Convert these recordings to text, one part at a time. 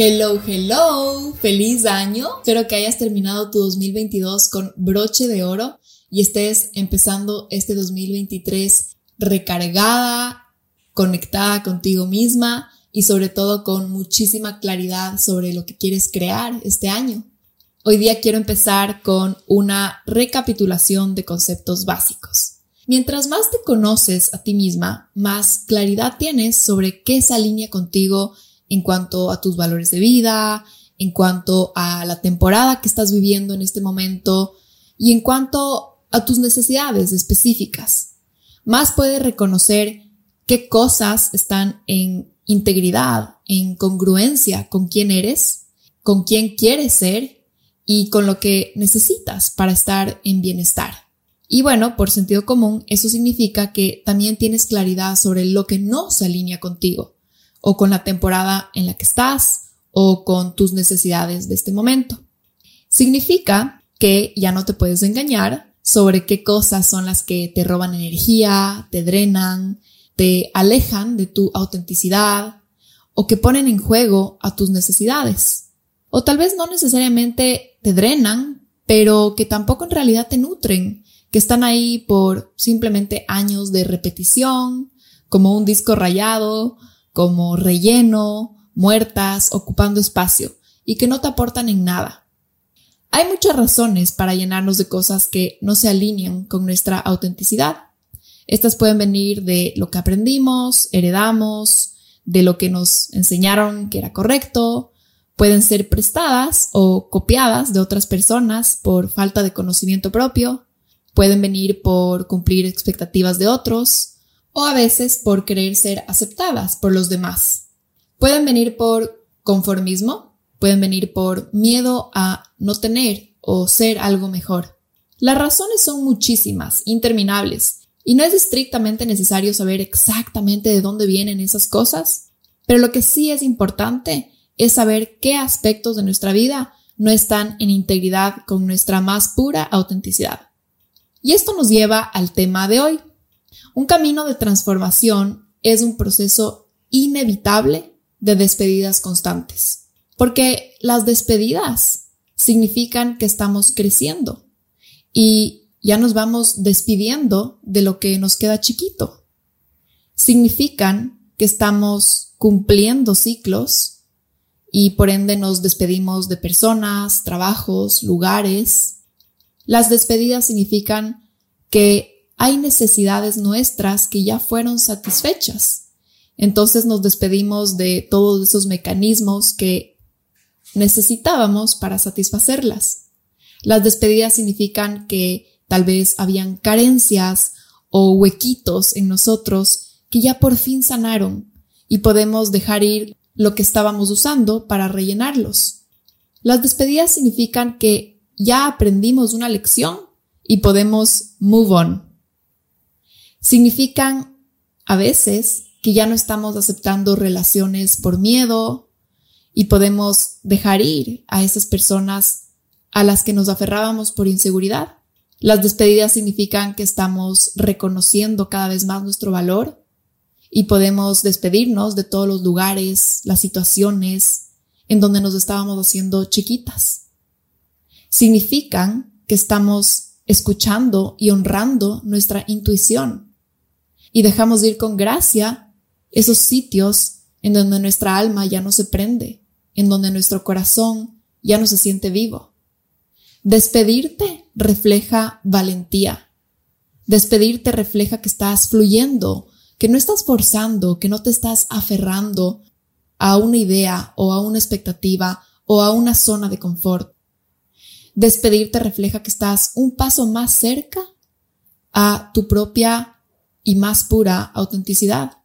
Hello, hello, feliz año. Espero que hayas terminado tu 2022 con broche de oro y estés empezando este 2023 recargada, conectada contigo misma y sobre todo con muchísima claridad sobre lo que quieres crear este año. Hoy día quiero empezar con una recapitulación de conceptos básicos. Mientras más te conoces a ti misma, más claridad tienes sobre qué se alinea contigo en cuanto a tus valores de vida, en cuanto a la temporada que estás viviendo en este momento y en cuanto a tus necesidades específicas. Más puedes reconocer qué cosas están en integridad, en congruencia con quién eres, con quién quieres ser y con lo que necesitas para estar en bienestar. Y bueno, por sentido común, eso significa que también tienes claridad sobre lo que no se alinea contigo o con la temporada en la que estás o con tus necesidades de este momento. Significa que ya no te puedes engañar sobre qué cosas son las que te roban energía, te drenan, te alejan de tu autenticidad o que ponen en juego a tus necesidades. O tal vez no necesariamente te drenan, pero que tampoco en realidad te nutren, que están ahí por simplemente años de repetición, como un disco rayado como relleno, muertas, ocupando espacio y que no te aportan en nada. Hay muchas razones para llenarnos de cosas que no se alinean con nuestra autenticidad. Estas pueden venir de lo que aprendimos, heredamos, de lo que nos enseñaron que era correcto, pueden ser prestadas o copiadas de otras personas por falta de conocimiento propio, pueden venir por cumplir expectativas de otros, o a veces por querer ser aceptadas por los demás. Pueden venir por conformismo, pueden venir por miedo a no tener o ser algo mejor. Las razones son muchísimas, interminables, y no es estrictamente necesario saber exactamente de dónde vienen esas cosas, pero lo que sí es importante es saber qué aspectos de nuestra vida no están en integridad con nuestra más pura autenticidad. Y esto nos lleva al tema de hoy, un camino de transformación es un proceso inevitable de despedidas constantes, porque las despedidas significan que estamos creciendo y ya nos vamos despidiendo de lo que nos queda chiquito. Significan que estamos cumpliendo ciclos y por ende nos despedimos de personas, trabajos, lugares. Las despedidas significan que hay necesidades nuestras que ya fueron satisfechas. Entonces nos despedimos de todos esos mecanismos que necesitábamos para satisfacerlas. Las despedidas significan que tal vez habían carencias o huequitos en nosotros que ya por fin sanaron y podemos dejar ir lo que estábamos usando para rellenarlos. Las despedidas significan que ya aprendimos una lección y podemos move on, significan a veces que ya no estamos aceptando relaciones por miedo y podemos dejar ir a esas personas a las que nos aferrábamos por inseguridad. Las despedidas significan que estamos reconociendo cada vez más nuestro valor y podemos despedirnos de todos los lugares, las situaciones en donde nos estábamos haciendo chiquitas. Significan que estamos escuchando y honrando nuestra intuición y dejamos de ir con gracia esos sitios en donde nuestra alma ya no se prende, en donde nuestro corazón ya no se siente vivo. Despedirte refleja valentía. Despedirte refleja que estás fluyendo, que no estás forzando, que no te estás aferrando a una idea o a una expectativa o a una zona de confort. Despedirte refleja que estás un paso más cerca a tu propia y más pura autenticidad.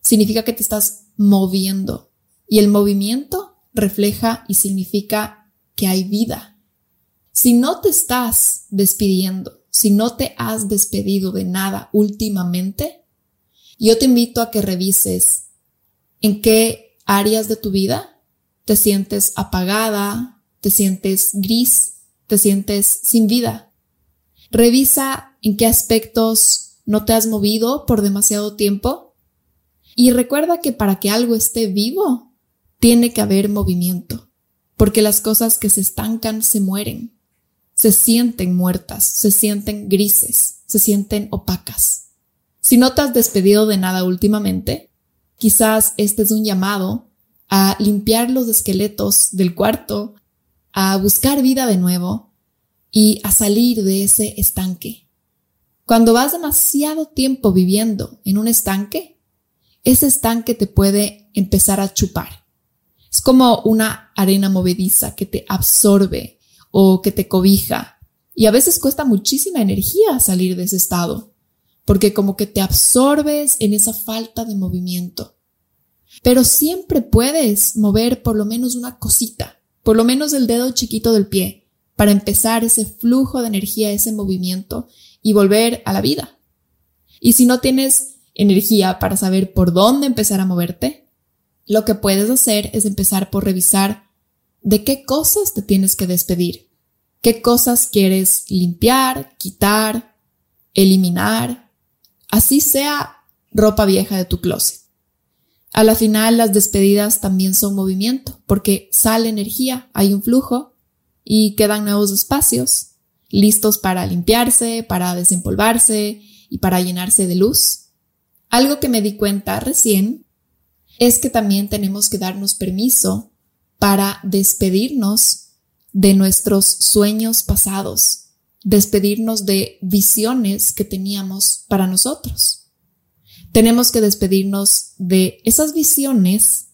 Significa que te estás moviendo y el movimiento refleja y significa que hay vida. Si no te estás despidiendo, si no te has despedido de nada últimamente, yo te invito a que revises en qué áreas de tu vida te sientes apagada, te sientes gris, te sientes sin vida. Revisa en qué aspectos no te has movido por demasiado tiempo y recuerda que para que algo esté vivo, tiene que haber movimiento, porque las cosas que se estancan se mueren, se sienten muertas, se sienten grises, se sienten opacas. Si no te has despedido de nada últimamente, quizás este es un llamado a limpiar los esqueletos del cuarto, a buscar vida de nuevo y a salir de ese estanque. Cuando vas demasiado tiempo viviendo en un estanque, ese estanque te puede empezar a chupar. Es como una arena movediza que te absorbe o que te cobija. Y a veces cuesta muchísima energía salir de ese estado, porque como que te absorbes en esa falta de movimiento. Pero siempre puedes mover por lo menos una cosita, por lo menos el dedo chiquito del pie, para empezar ese flujo de energía, ese movimiento y volver a la vida. Y si no tienes energía para saber por dónde empezar a moverte, lo que puedes hacer es empezar por revisar de qué cosas te tienes que despedir, qué cosas quieres limpiar, quitar, eliminar, así sea ropa vieja de tu closet. A la final las despedidas también son movimiento, porque sale energía, hay un flujo y quedan nuevos espacios listos para limpiarse, para desempolvarse y para llenarse de luz. Algo que me di cuenta recién es que también tenemos que darnos permiso para despedirnos de nuestros sueños pasados, despedirnos de visiones que teníamos para nosotros. Tenemos que despedirnos de esas visiones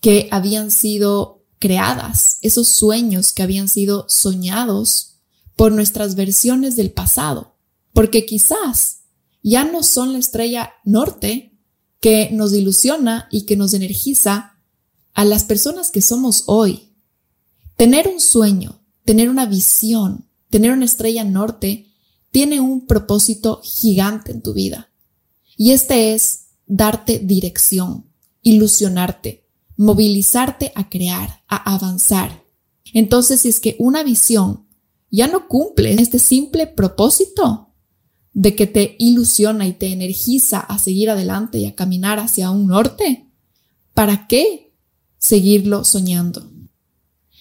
que habían sido creadas, esos sueños que habían sido soñados por nuestras versiones del pasado, porque quizás ya no son la estrella norte que nos ilusiona y que nos energiza a las personas que somos hoy. Tener un sueño, tener una visión, tener una estrella norte, tiene un propósito gigante en tu vida. Y este es darte dirección, ilusionarte, movilizarte a crear, a avanzar. Entonces, si es que una visión ya no cumple este simple propósito, de que te ilusiona y te energiza a seguir adelante y a caminar hacia un norte, ¿para qué seguirlo soñando?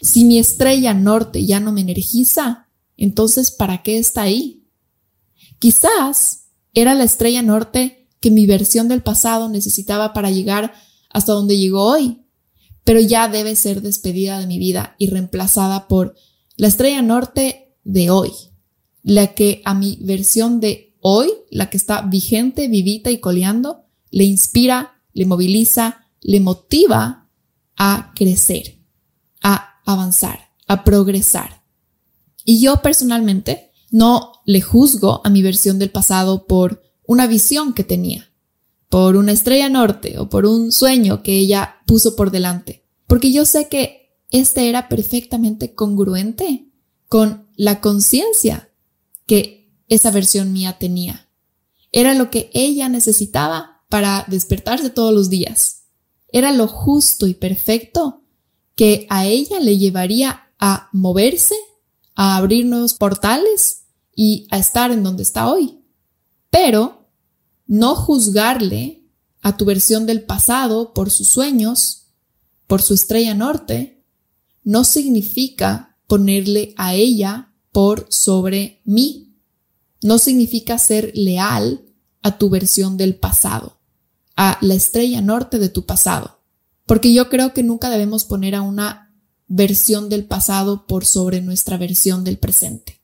Si mi estrella norte ya no me energiza, entonces ¿para qué está ahí? Quizás era la estrella norte que mi versión del pasado necesitaba para llegar hasta donde llegó hoy, pero ya debe ser despedida de mi vida y reemplazada por la estrella norte de hoy, la que a mi versión de hoy, la que está vigente, vivita y coleando, le inspira, le moviliza, le motiva a crecer, a avanzar, a progresar. Y yo personalmente no le juzgo a mi versión del pasado por una visión que tenía, por una estrella norte o por un sueño que ella puso por delante, porque yo sé que este era perfectamente congruente con la conciencia que esa versión mía tenía. Era lo que ella necesitaba para despertarse todos los días. Era lo justo y perfecto que a ella le llevaría a moverse, a abrir nuevos portales y a estar en donde está hoy. Pero no juzgarle a tu versión del pasado por sus sueños, por su estrella norte, no significa ponerle a ella por sobre mí no significa ser leal a tu versión del pasado, a la estrella norte de tu pasado, porque yo creo que nunca debemos poner a una versión del pasado por sobre nuestra versión del presente.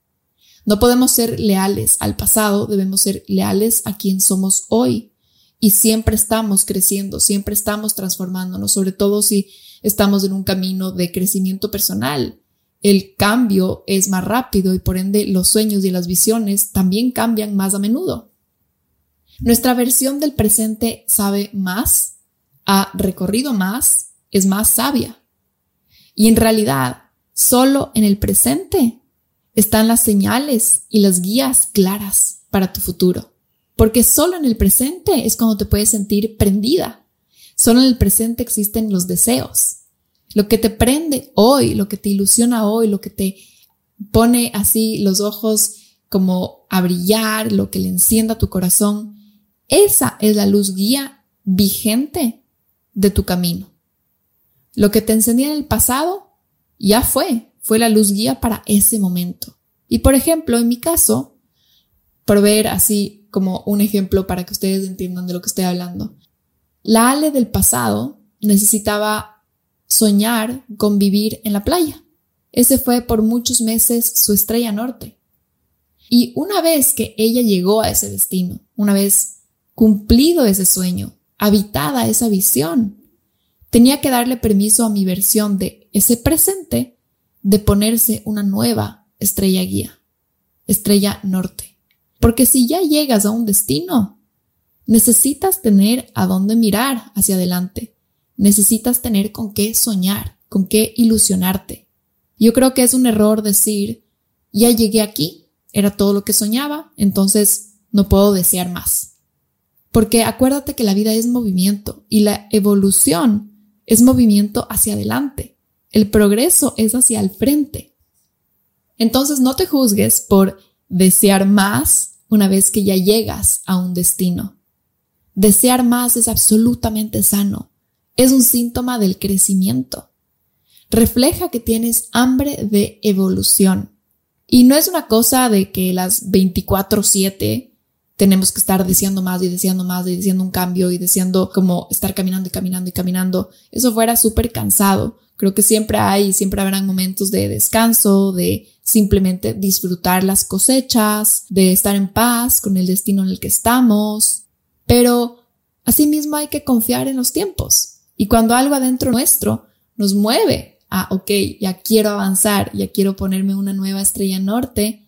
No podemos ser leales al pasado, debemos ser leales a quien somos hoy. Y siempre estamos creciendo, siempre estamos transformándonos, sobre todo si estamos en un camino de crecimiento personal el cambio es más rápido y por ende los sueños y las visiones también cambian más a menudo. Nuestra versión del presente sabe más, ha recorrido más, es más sabia. Y en realidad, solo en el presente están las señales y las guías claras para tu futuro. Porque solo en el presente es cuando te puedes sentir prendida. Solo en el presente existen los deseos. Lo que te prende hoy, lo que te ilusiona hoy, lo que te pone así los ojos como a brillar, lo que le encienda tu corazón, esa es la luz guía vigente de tu camino. Lo que te encendía en el pasado ya fue, fue la luz guía para ese momento. Y por ejemplo, en mi caso, por ver así como un ejemplo para que ustedes entiendan de lo que estoy hablando, la Ale del pasado necesitaba soñar con vivir en la playa. Ese fue por muchos meses su estrella norte. Y una vez que ella llegó a ese destino, una vez cumplido ese sueño, habitada esa visión, tenía que darle permiso a mi versión de ese presente de ponerse una nueva estrella guía, estrella norte. Porque si ya llegas a un destino, necesitas tener a dónde mirar hacia adelante, necesitas tener con qué soñar, con qué ilusionarte. Yo creo que es un error decir, ya llegué aquí, era todo lo que soñaba, entonces no puedo desear más. Porque acuérdate que la vida es movimiento y la evolución es movimiento hacia adelante. El progreso es hacia el frente. Entonces no te juzgues por desear más una vez que ya llegas a un destino. Desear más es absolutamente sano. Es un síntoma del crecimiento. Refleja que tienes hambre de evolución. Y no es una cosa de que las 24/7 tenemos que estar deseando más y deseando más y deseando un cambio y deseando como estar caminando y caminando y caminando. Eso fuera súper cansado. Creo que siempre hay, siempre habrán momentos de descanso, de simplemente disfrutar las cosechas, de estar en paz con el destino en el que estamos. Pero asimismo hay que confiar en los tiempos. Y cuando algo adentro nuestro nos mueve a, ok, ya quiero avanzar, ya quiero ponerme una nueva estrella norte,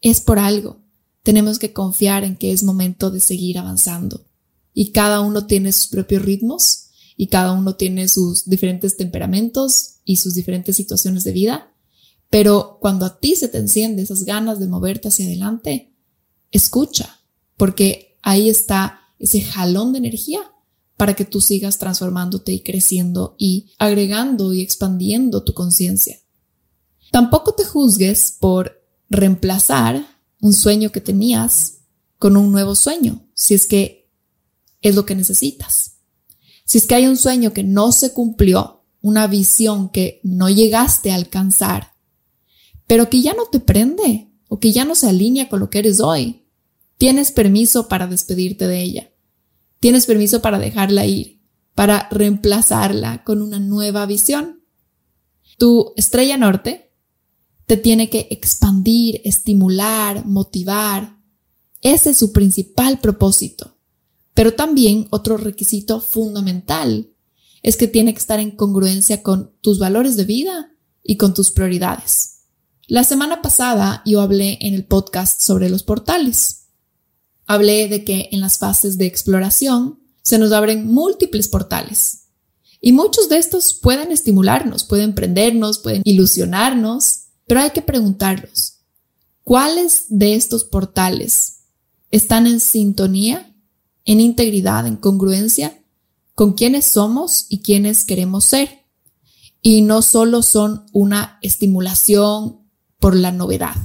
es por algo tenemos que confiar en que es momento de seguir avanzando. Y cada uno tiene sus propios ritmos y cada uno tiene sus diferentes temperamentos y sus diferentes situaciones de vida. Pero cuando a ti se te enciende esas ganas de moverte hacia adelante, escucha, porque ahí está ese jalón de energía para que tú sigas transformándote y creciendo y agregando y expandiendo tu conciencia. Tampoco te juzgues por reemplazar un sueño que tenías con un nuevo sueño, si es que es lo que necesitas. Si es que hay un sueño que no se cumplió, una visión que no llegaste a alcanzar, pero que ya no te prende o que ya no se alinea con lo que eres hoy, tienes permiso para despedirte de ella. Tienes permiso para dejarla ir, para reemplazarla con una nueva visión. Tu estrella norte te tiene que expandir, estimular, motivar. Ese es su principal propósito. Pero también otro requisito fundamental es que tiene que estar en congruencia con tus valores de vida y con tus prioridades. La semana pasada yo hablé en el podcast sobre los portales. Hablé de que en las fases de exploración se nos abren múltiples portales. Y muchos de estos pueden estimularnos, pueden prendernos, pueden ilusionarnos, pero hay que preguntarlos, ¿cuáles de estos portales están en sintonía, en integridad, en congruencia con quiénes somos y quiénes queremos ser? Y no solo son una estimulación por la novedad.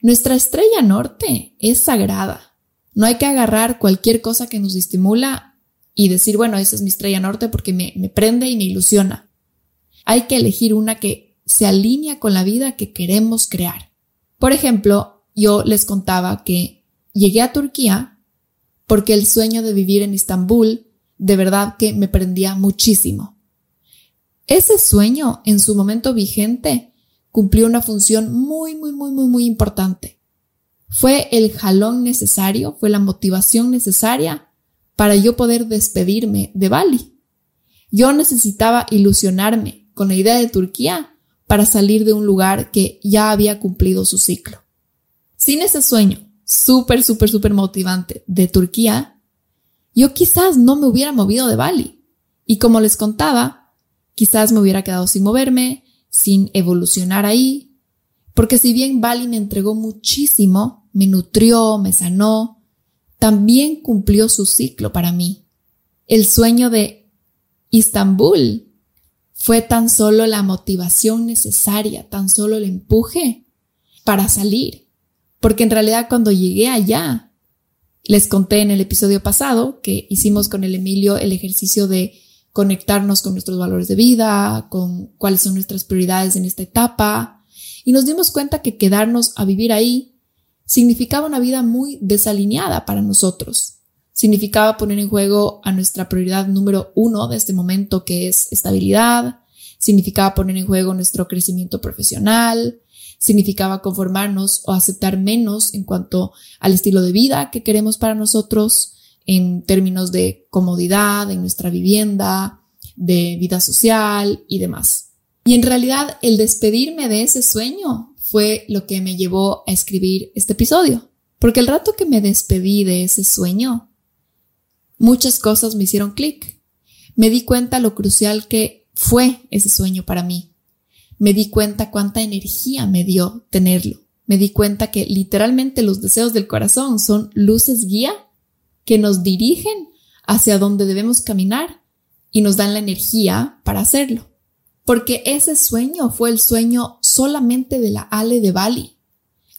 Nuestra estrella norte es sagrada. No hay que agarrar cualquier cosa que nos estimula y decir, bueno, esa es mi estrella norte porque me, me prende y me ilusiona. Hay que elegir una que se alinea con la vida que queremos crear. Por ejemplo, yo les contaba que llegué a Turquía porque el sueño de vivir en Estambul de verdad que me prendía muchísimo. Ese sueño en su momento vigente cumplió una función muy, muy, muy, muy, muy importante. Fue el jalón necesario, fue la motivación necesaria para yo poder despedirme de Bali. Yo necesitaba ilusionarme con la idea de Turquía para salir de un lugar que ya había cumplido su ciclo. Sin ese sueño súper, súper, súper motivante de Turquía, yo quizás no me hubiera movido de Bali. Y como les contaba, quizás me hubiera quedado sin moverme, sin evolucionar ahí. Porque si bien Bali me entregó muchísimo, me nutrió, me sanó, también cumplió su ciclo para mí. El sueño de Istambul fue tan solo la motivación necesaria, tan solo el empuje para salir. Porque en realidad cuando llegué allá, les conté en el episodio pasado que hicimos con el Emilio el ejercicio de conectarnos con nuestros valores de vida, con cuáles son nuestras prioridades en esta etapa, y nos dimos cuenta que quedarnos a vivir ahí significaba una vida muy desalineada para nosotros. Significaba poner en juego a nuestra prioridad número uno de este momento, que es estabilidad. Significaba poner en juego nuestro crecimiento profesional. Significaba conformarnos o aceptar menos en cuanto al estilo de vida que queremos para nosotros en términos de comodidad en nuestra vivienda, de vida social y demás. Y en realidad el despedirme de ese sueño fue lo que me llevó a escribir este episodio. Porque el rato que me despedí de ese sueño, muchas cosas me hicieron clic. Me di cuenta lo crucial que fue ese sueño para mí. Me di cuenta cuánta energía me dio tenerlo. Me di cuenta que literalmente los deseos del corazón son luces guía que nos dirigen hacia donde debemos caminar y nos dan la energía para hacerlo. Porque ese sueño fue el sueño solamente de la Ale de Bali.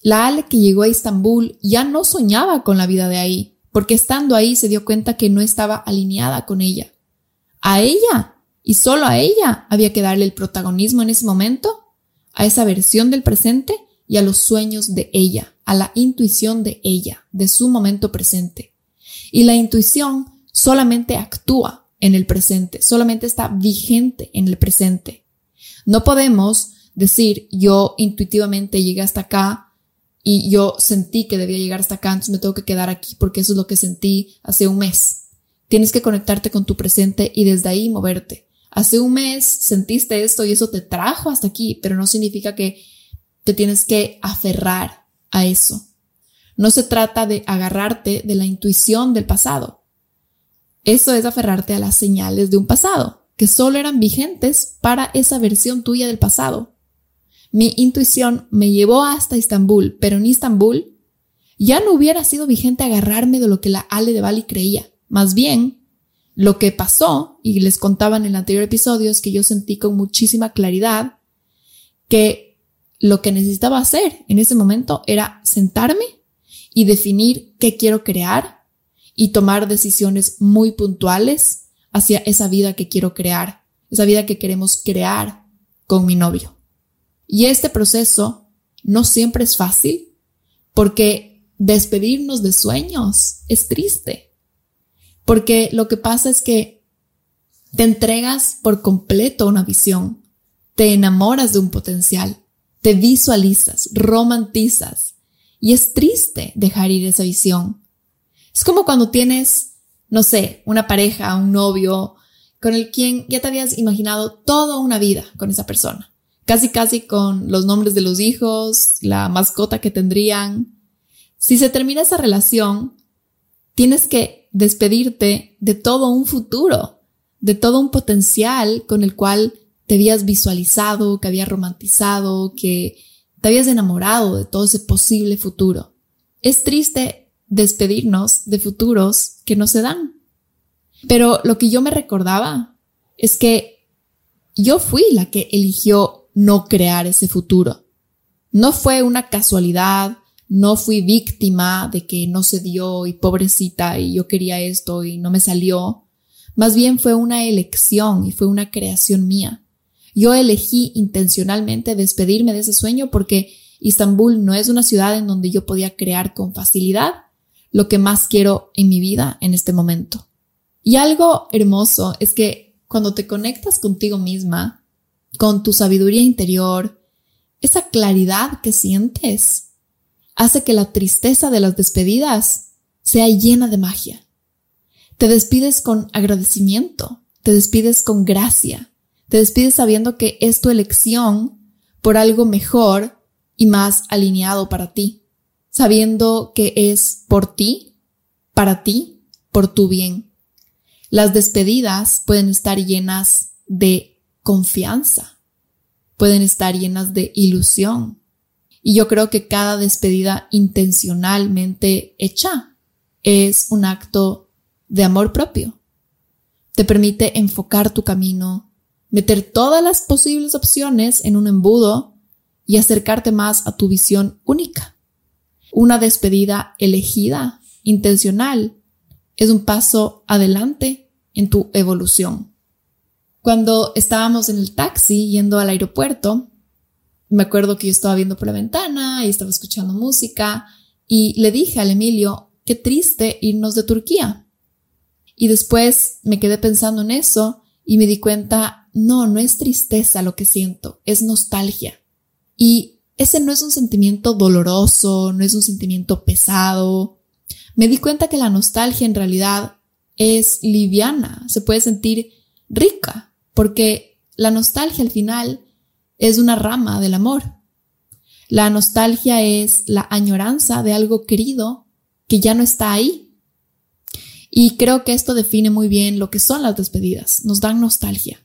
La Ale que llegó a Estambul ya no soñaba con la vida de ahí, porque estando ahí se dio cuenta que no estaba alineada con ella. A ella, y solo a ella, había que darle el protagonismo en ese momento, a esa versión del presente y a los sueños de ella, a la intuición de ella, de su momento presente. Y la intuición solamente actúa en el presente, solamente está vigente en el presente. No podemos decir yo intuitivamente llegué hasta acá y yo sentí que debía llegar hasta acá, entonces me tengo que quedar aquí porque eso es lo que sentí hace un mes. Tienes que conectarte con tu presente y desde ahí moverte. Hace un mes sentiste esto y eso te trajo hasta aquí, pero no significa que te tienes que aferrar a eso. No se trata de agarrarte de la intuición del pasado. Eso es aferrarte a las señales de un pasado, que solo eran vigentes para esa versión tuya del pasado. Mi intuición me llevó hasta Istambul, pero en Istambul ya no hubiera sido vigente agarrarme de lo que la Ale de Bali creía. Más bien, lo que pasó, y les contaba en el anterior episodio, es que yo sentí con muchísima claridad que lo que necesitaba hacer en ese momento era sentarme y definir qué quiero crear y tomar decisiones muy puntuales hacia esa vida que quiero crear, esa vida que queremos crear con mi novio. Y este proceso no siempre es fácil porque despedirnos de sueños es triste. Porque lo que pasa es que te entregas por completo una visión, te enamoras de un potencial, te visualizas, romantizas y es triste dejar ir esa visión es como cuando tienes, no sé, una pareja, un novio, con el quien ya te habías imaginado toda una vida con esa persona. Casi, casi con los nombres de los hijos, la mascota que tendrían. Si se termina esa relación, tienes que despedirte de todo un futuro, de todo un potencial con el cual te habías visualizado, que habías romantizado, que te habías enamorado de todo ese posible futuro. Es triste despedirnos de futuros que no se dan. Pero lo que yo me recordaba es que yo fui la que eligió no crear ese futuro. No fue una casualidad, no fui víctima de que no se dio y pobrecita y yo quería esto y no me salió. Más bien fue una elección y fue una creación mía. Yo elegí intencionalmente despedirme de ese sueño porque Istambul no es una ciudad en donde yo podía crear con facilidad lo que más quiero en mi vida en este momento. Y algo hermoso es que cuando te conectas contigo misma, con tu sabiduría interior, esa claridad que sientes hace que la tristeza de las despedidas sea llena de magia. Te despides con agradecimiento, te despides con gracia, te despides sabiendo que es tu elección por algo mejor y más alineado para ti sabiendo que es por ti, para ti, por tu bien. Las despedidas pueden estar llenas de confianza, pueden estar llenas de ilusión Y yo creo que cada despedida intencionalmente hecha es un acto de amor propio. Te permite enfocar tu camino, meter todas las posibles opciones en un embudo y acercarte más a tu visión única. Una despedida elegida, intencional, es un paso adelante en tu evolución. Cuando estábamos en el taxi yendo al aeropuerto, me acuerdo que yo estaba viendo por la ventana y estaba escuchando música y le dije al Emilio, qué triste irnos de Turquía. Y después me quedé pensando en eso y me di cuenta, no, no es tristeza lo que siento, es nostalgia. Y ese no es un sentimiento doloroso, no es un sentimiento pesado. Me di cuenta que la nostalgia en realidad es liviana, se puede sentir rica, porque la nostalgia al final es una rama del amor. La nostalgia es la añoranza de algo querido que ya no está ahí. Y creo que esto define muy bien lo que son las despedidas, nos dan nostalgia.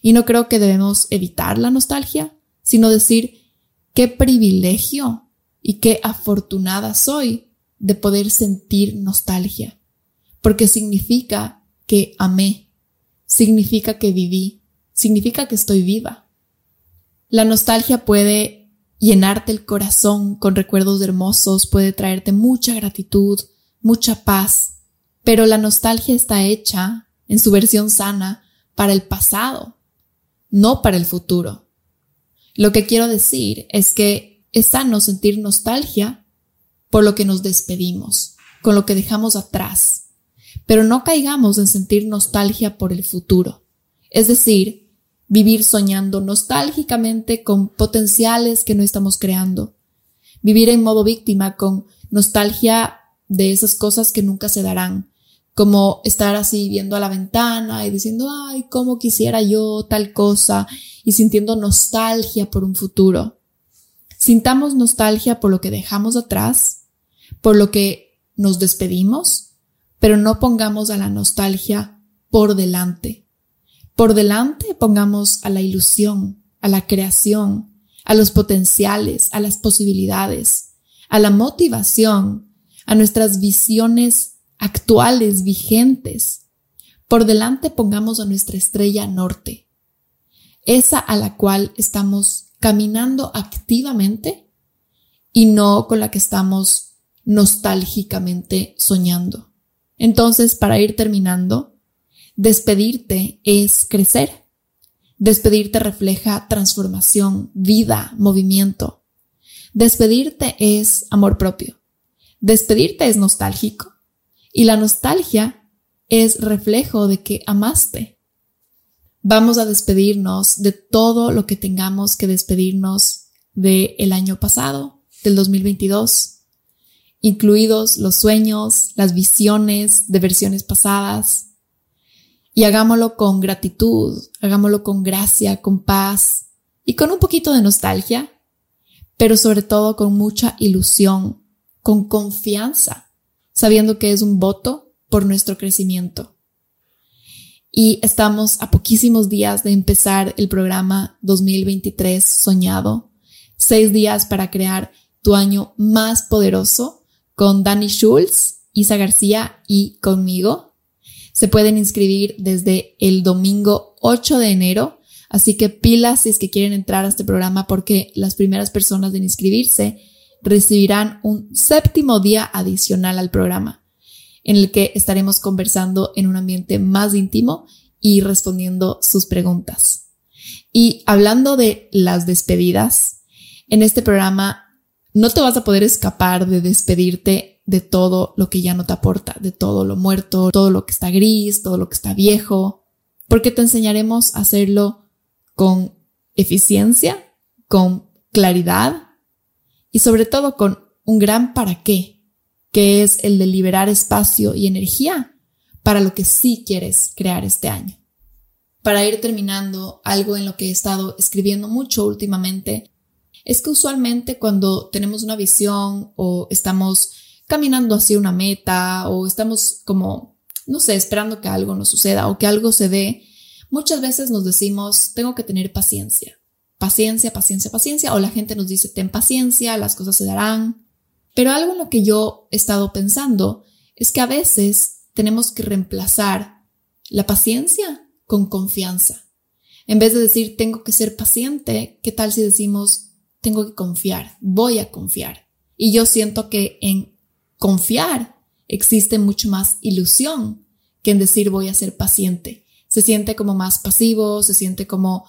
Y no creo que debemos evitar la nostalgia, sino decir qué privilegio y qué afortunada soy de poder sentir nostalgia, porque significa que amé, significa que viví, significa que estoy viva. La nostalgia puede llenarte el corazón con recuerdos hermosos, puede traerte mucha gratitud, mucha paz, pero la nostalgia está hecha, en su versión sana, para el pasado, no para el futuro. Lo que quiero decir es que es sano sentir nostalgia por lo que nos despedimos, con lo que dejamos atrás, pero no caigamos en sentir nostalgia por el futuro. Es decir, vivir soñando nostálgicamente con potenciales que no estamos creando, vivir en modo víctima con nostalgia de esas cosas que nunca se darán, como estar así viendo a la ventana y diciendo, ay, cómo quisiera yo tal cosa y sintiendo nostalgia por un futuro. Sintamos nostalgia por lo que dejamos atrás, por lo que nos despedimos, pero no pongamos a la nostalgia por delante. Por delante pongamos a la ilusión, a la creación, a los potenciales, a las posibilidades, a la motivación, a nuestras visiones actuales, vigentes. Por delante pongamos a nuestra estrella norte, esa a la cual estamos caminando activamente y no con la que estamos nostálgicamente soñando. Entonces, para ir terminando, Despedirte es crecer. Despedirte refleja transformación, vida, movimiento. Despedirte es amor propio. Despedirte es nostálgico. Y la nostalgia es reflejo de que amaste. Vamos a despedirnos de todo lo que tengamos que despedirnos del el año pasado, del 2022, incluidos los sueños, las visiones de versiones pasadas, y hagámoslo con gratitud, hagámoslo con gracia, con paz y con un poquito de nostalgia, pero sobre todo con mucha ilusión, con confianza, sabiendo que es un voto por nuestro crecimiento. Y estamos a poquísimos días de empezar el programa 2023 soñado. Seis días para crear tu año más poderoso con Danny Schulz, Isa García y conmigo. Se pueden inscribir desde el domingo 8 de enero, así que pilas si es que quieren entrar a este programa porque las primeras personas en inscribirse recibirán un séptimo día adicional al programa, en el que estaremos conversando en un ambiente más íntimo y respondiendo sus preguntas. Y hablando de las despedidas, en este programa no te vas a poder escapar de despedirte de todo lo que ya no te aporta, de todo lo muerto, todo lo que está gris, todo lo que está viejo, porque te enseñaremos a hacerlo con eficiencia, con claridad y sobre todo con un gran para qué, que es el de liberar espacio y energía para lo que sí quieres crear este año. Para ir terminando, algo en lo que he estado escribiendo mucho últimamente es que usualmente cuando tenemos una visión o estamos caminando hacia una meta o estamos como, no sé, esperando que algo nos suceda o que algo se dé, muchas veces nos decimos, tengo que tener paciencia, paciencia, paciencia, paciencia, o la gente nos dice, ten paciencia, las cosas se darán. Pero algo en lo que yo he estado pensando es que a veces tenemos que reemplazar la paciencia con confianza. En vez de decir, tengo que ser paciente, ¿qué tal si decimos, tengo que confiar, voy a confiar? Y yo siento que en confiar existe mucho más ilusión que en decir voy a ser paciente. Se siente como más pasivo, se siente como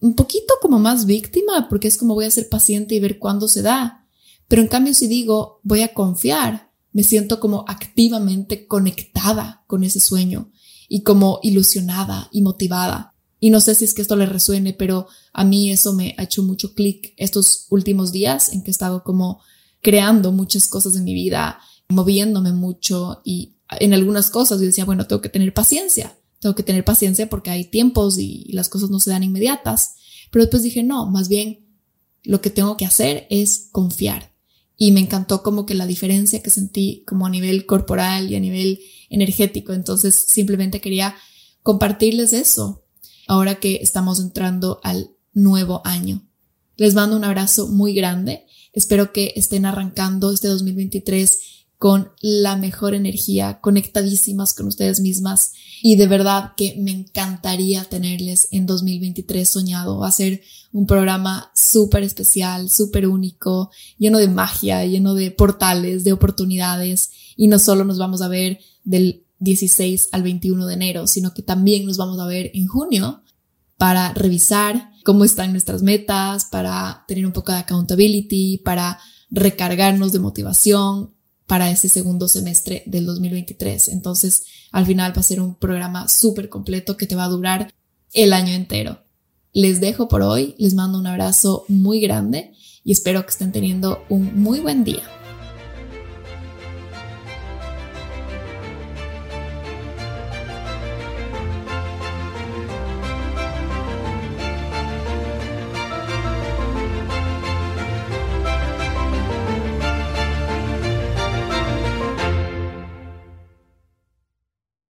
un poquito como más víctima, porque es como voy a ser paciente y ver cuándo se da. Pero en cambio, si digo voy a confiar, me siento como activamente conectada con ese sueño y como ilusionada y motivada. Y no sé si es que esto le resuene, pero a mí eso me ha hecho mucho clic estos últimos días en que he estado como creando muchas cosas en mi vida, moviéndome mucho y en algunas cosas yo decía, bueno, tengo que tener paciencia tengo que tener paciencia porque hay tiempos y, las cosas no se dan inmediatas. Pero después dije, no, más bien lo que tengo que hacer es confiar. Y me encantó como que la diferencia que sentí como a nivel corporal y a nivel energético. Entonces simplemente quería compartirles eso ahora que estamos entrando al nuevo año. Les mando un abrazo muy grande. Espero que estén arrancando este 2023 con la mejor energía, conectadísimas con ustedes mismas y de verdad que me encantaría tenerles en 2023 soñado. Va a ser un programa súper especial, súper único, lleno de magia, lleno de portales, de oportunidades y no solo nos vamos a ver del 16 al 21 de enero, sino que también nos vamos a ver en junio para revisar cómo están nuestras metas, para tener un poco de accountability, para recargarnos de motivación para ese segundo semestre del 2023. Entonces, al final va a ser un programa súper completo que te va a durar el año entero. Les dejo por hoy, les mando un abrazo muy grande y espero que estén teniendo un muy buen día.